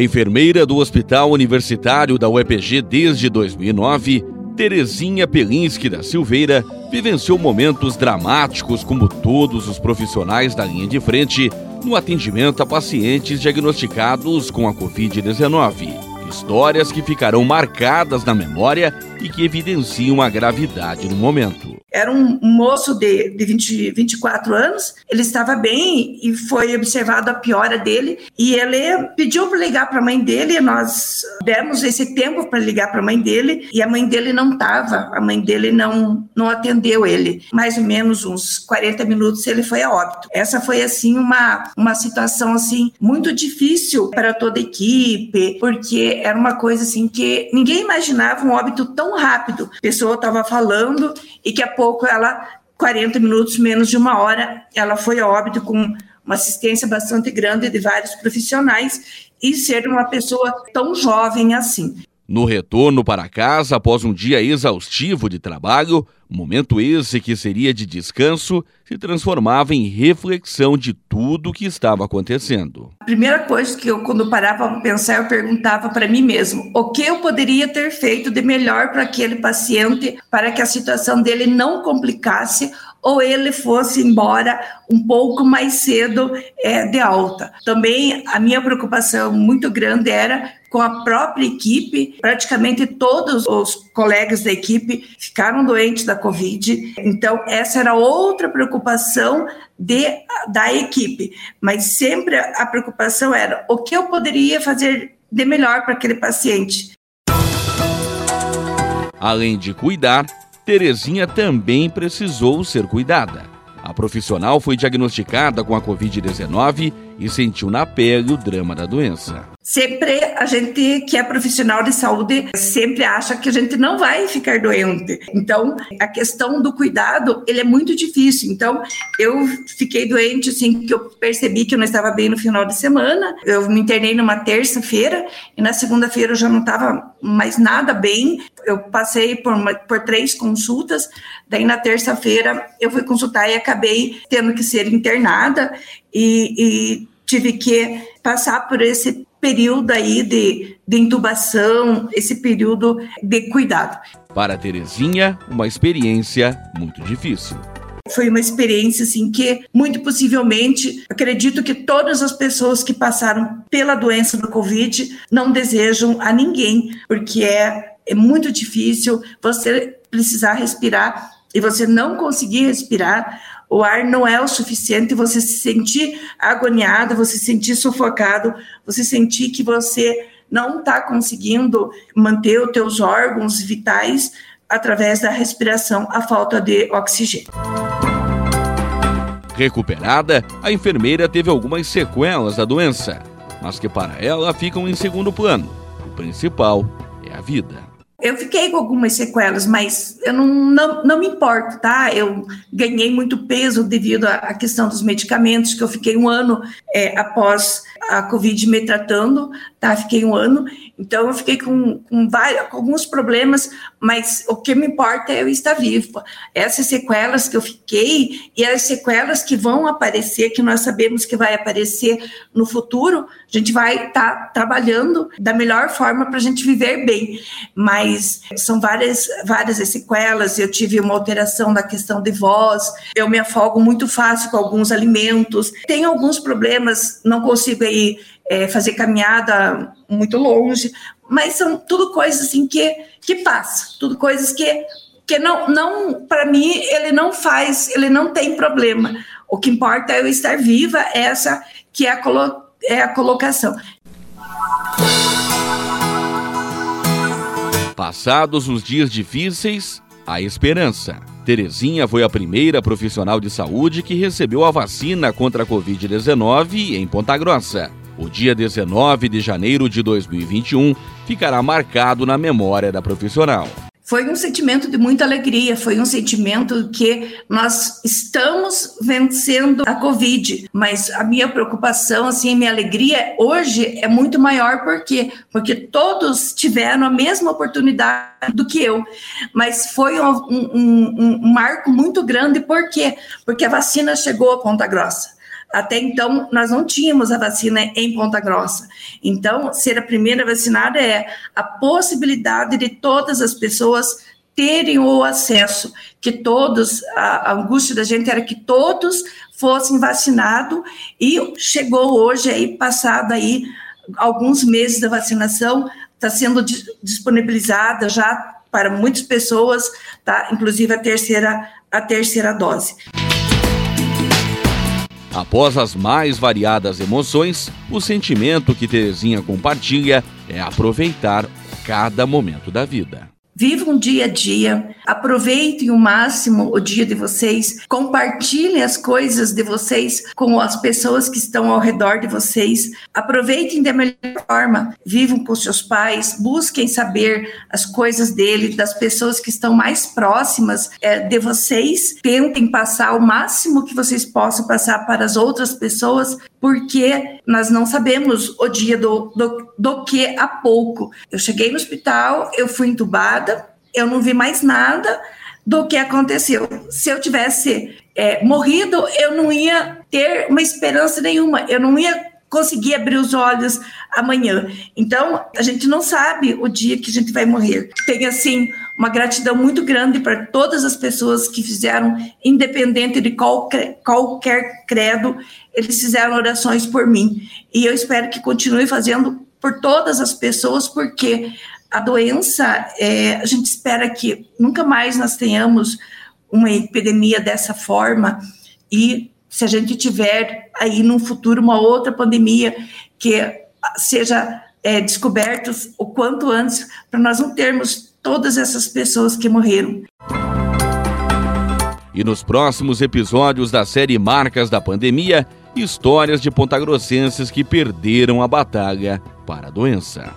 Enfermeira do Hospital Universitário da UEPG desde 2009, Terezinha Pelinski da Silveira vivenciou momentos dramáticos como todos os profissionais da linha de frente no atendimento a pacientes diagnosticados com a Covid-19. Histórias que ficarão marcadas na memória e que evidenciam a gravidade do momento. Era um moço de, de 20, 24 anos, ele estava bem e foi observado a piora dele. E ele pediu para ligar para a mãe dele, nós demos esse tempo para ligar para a mãe dele e a mãe dele não estava, a mãe dele não, não atendeu ele. Mais ou menos uns 40 minutos ele foi a óbito. Essa foi assim uma, uma situação assim muito difícil para toda a equipe, porque era uma coisa assim que ninguém imaginava um óbito tão rápido. A pessoa estava falando e que a pouco ela, 40 minutos, menos de uma hora, ela foi a óbito com uma assistência bastante grande de vários profissionais e ser uma pessoa tão jovem assim. No retorno para casa após um dia exaustivo de trabalho, momento esse que seria de descanso se transformava em reflexão de tudo o que estava acontecendo. A primeira coisa que eu, quando parava para pensar, eu perguntava para mim mesmo: o que eu poderia ter feito de melhor para aquele paciente para que a situação dele não complicasse ou ele fosse embora um pouco mais cedo é, de alta. Também a minha preocupação muito grande era com a própria equipe, praticamente todos os colegas da equipe ficaram doentes da Covid, então essa era outra preocupação de, da equipe, mas sempre a preocupação era o que eu poderia fazer de melhor para aquele paciente. Além de cuidar, Terezinha também precisou ser cuidada. A profissional foi diagnosticada com a Covid-19 e sentiu na pele o drama da doença. Sempre a gente que é profissional de saúde sempre acha que a gente não vai ficar doente. Então, a questão do cuidado, ele é muito difícil. Então, eu fiquei doente assim que eu percebi que eu não estava bem no final de semana. Eu me internei numa terça-feira e na segunda-feira eu já não estava mais nada bem. Eu passei por, uma, por três consultas. Daí na terça-feira eu fui consultar e acabei tendo que ser internada e, e tive que passar por esse período aí de, de intubação, esse período de cuidado. Para Terezinha, uma experiência muito difícil. Foi uma experiência assim que muito possivelmente acredito que todas as pessoas que passaram pela doença do Covid não desejam a ninguém, porque é, é muito difícil você precisar respirar e você não conseguir respirar o ar não é o suficiente, você se sentir agoniado, você se sentir sufocado, você sentir que você não está conseguindo manter os teus órgãos vitais através da respiração, a falta de oxigênio. Recuperada, a enfermeira teve algumas sequelas da doença, mas que para ela ficam em segundo plano. O principal é a vida. Eu fiquei com algumas sequelas, mas eu não, não, não me importo, tá? Eu ganhei muito peso devido à questão dos medicamentos, que eu fiquei um ano é, após a Covid me tratando, tá? Fiquei um ano, então eu fiquei com, com, vários, com alguns problemas, mas o que me importa é eu estar viva. Essas sequelas que eu fiquei e as sequelas que vão aparecer, que nós sabemos que vai aparecer no futuro, a gente vai estar tá trabalhando da melhor forma para a gente viver bem. Mas são várias, várias sequelas. Eu tive uma alteração na questão de voz, eu me afogo muito fácil com alguns alimentos. Tenho alguns problemas, não consigo aí é, fazer caminhada muito longe, mas são tudo coisas assim que, que passa, tudo coisas que, que não, não para mim, ele não faz, ele não tem problema. O que importa é eu estar viva, essa que é a, colo, é a colocação. Passados os dias difíceis, a esperança. Terezinha foi a primeira profissional de saúde que recebeu a vacina contra a Covid-19 em Ponta Grossa. O dia 19 de janeiro de 2021 ficará marcado na memória da profissional. Foi um sentimento de muita alegria, foi um sentimento que nós estamos vencendo a Covid, mas a minha preocupação, assim, minha alegria hoje é muito maior, por quê? Porque todos tiveram a mesma oportunidade do que eu, mas foi um, um, um marco muito grande, por quê? Porque a vacina chegou a Ponta Grossa. Até então, nós não tínhamos a vacina em Ponta Grossa. Então, ser a primeira vacinada é a possibilidade de todas as pessoas terem o acesso, que todos, a, angústia da gente era que todos fossem vacinados e chegou hoje aí, passado aí alguns meses da vacinação, está sendo disponibilizada já para muitas pessoas, tá? Inclusive a terceira, a terceira dose. Após as mais variadas emoções, o sentimento que Terezinha compartilha é aproveitar cada momento da vida. Vivam um dia a dia, aproveitem o máximo o dia de vocês, compartilhem as coisas de vocês com as pessoas que estão ao redor de vocês, aproveitem da melhor forma, vivam com seus pais, busquem saber as coisas dele, das pessoas que estão mais próximas é, de vocês, tentem passar o máximo que vocês possam passar para as outras pessoas, porque nós não sabemos o dia do, do, do que a pouco. Eu cheguei no hospital, eu fui entubada, eu não vi mais nada do que aconteceu. Se eu tivesse é, morrido, eu não ia ter uma esperança nenhuma, eu não ia conseguir abrir os olhos amanhã. Então, a gente não sabe o dia que a gente vai morrer. Tem, assim, uma gratidão muito grande para todas as pessoas que fizeram, independente de qualquer, qualquer credo, eles fizeram orações por mim. E eu espero que continue fazendo por todas as pessoas, porque a doença, é, a gente espera que nunca mais nós tenhamos uma epidemia dessa forma e se a gente tiver aí no futuro uma outra pandemia que seja é, descobertos o quanto antes para nós não termos todas essas pessoas que morreram. E nos próximos episódios da série Marcas da Pandemia, histórias de pontagrossenses que perderam a batalha para a doença.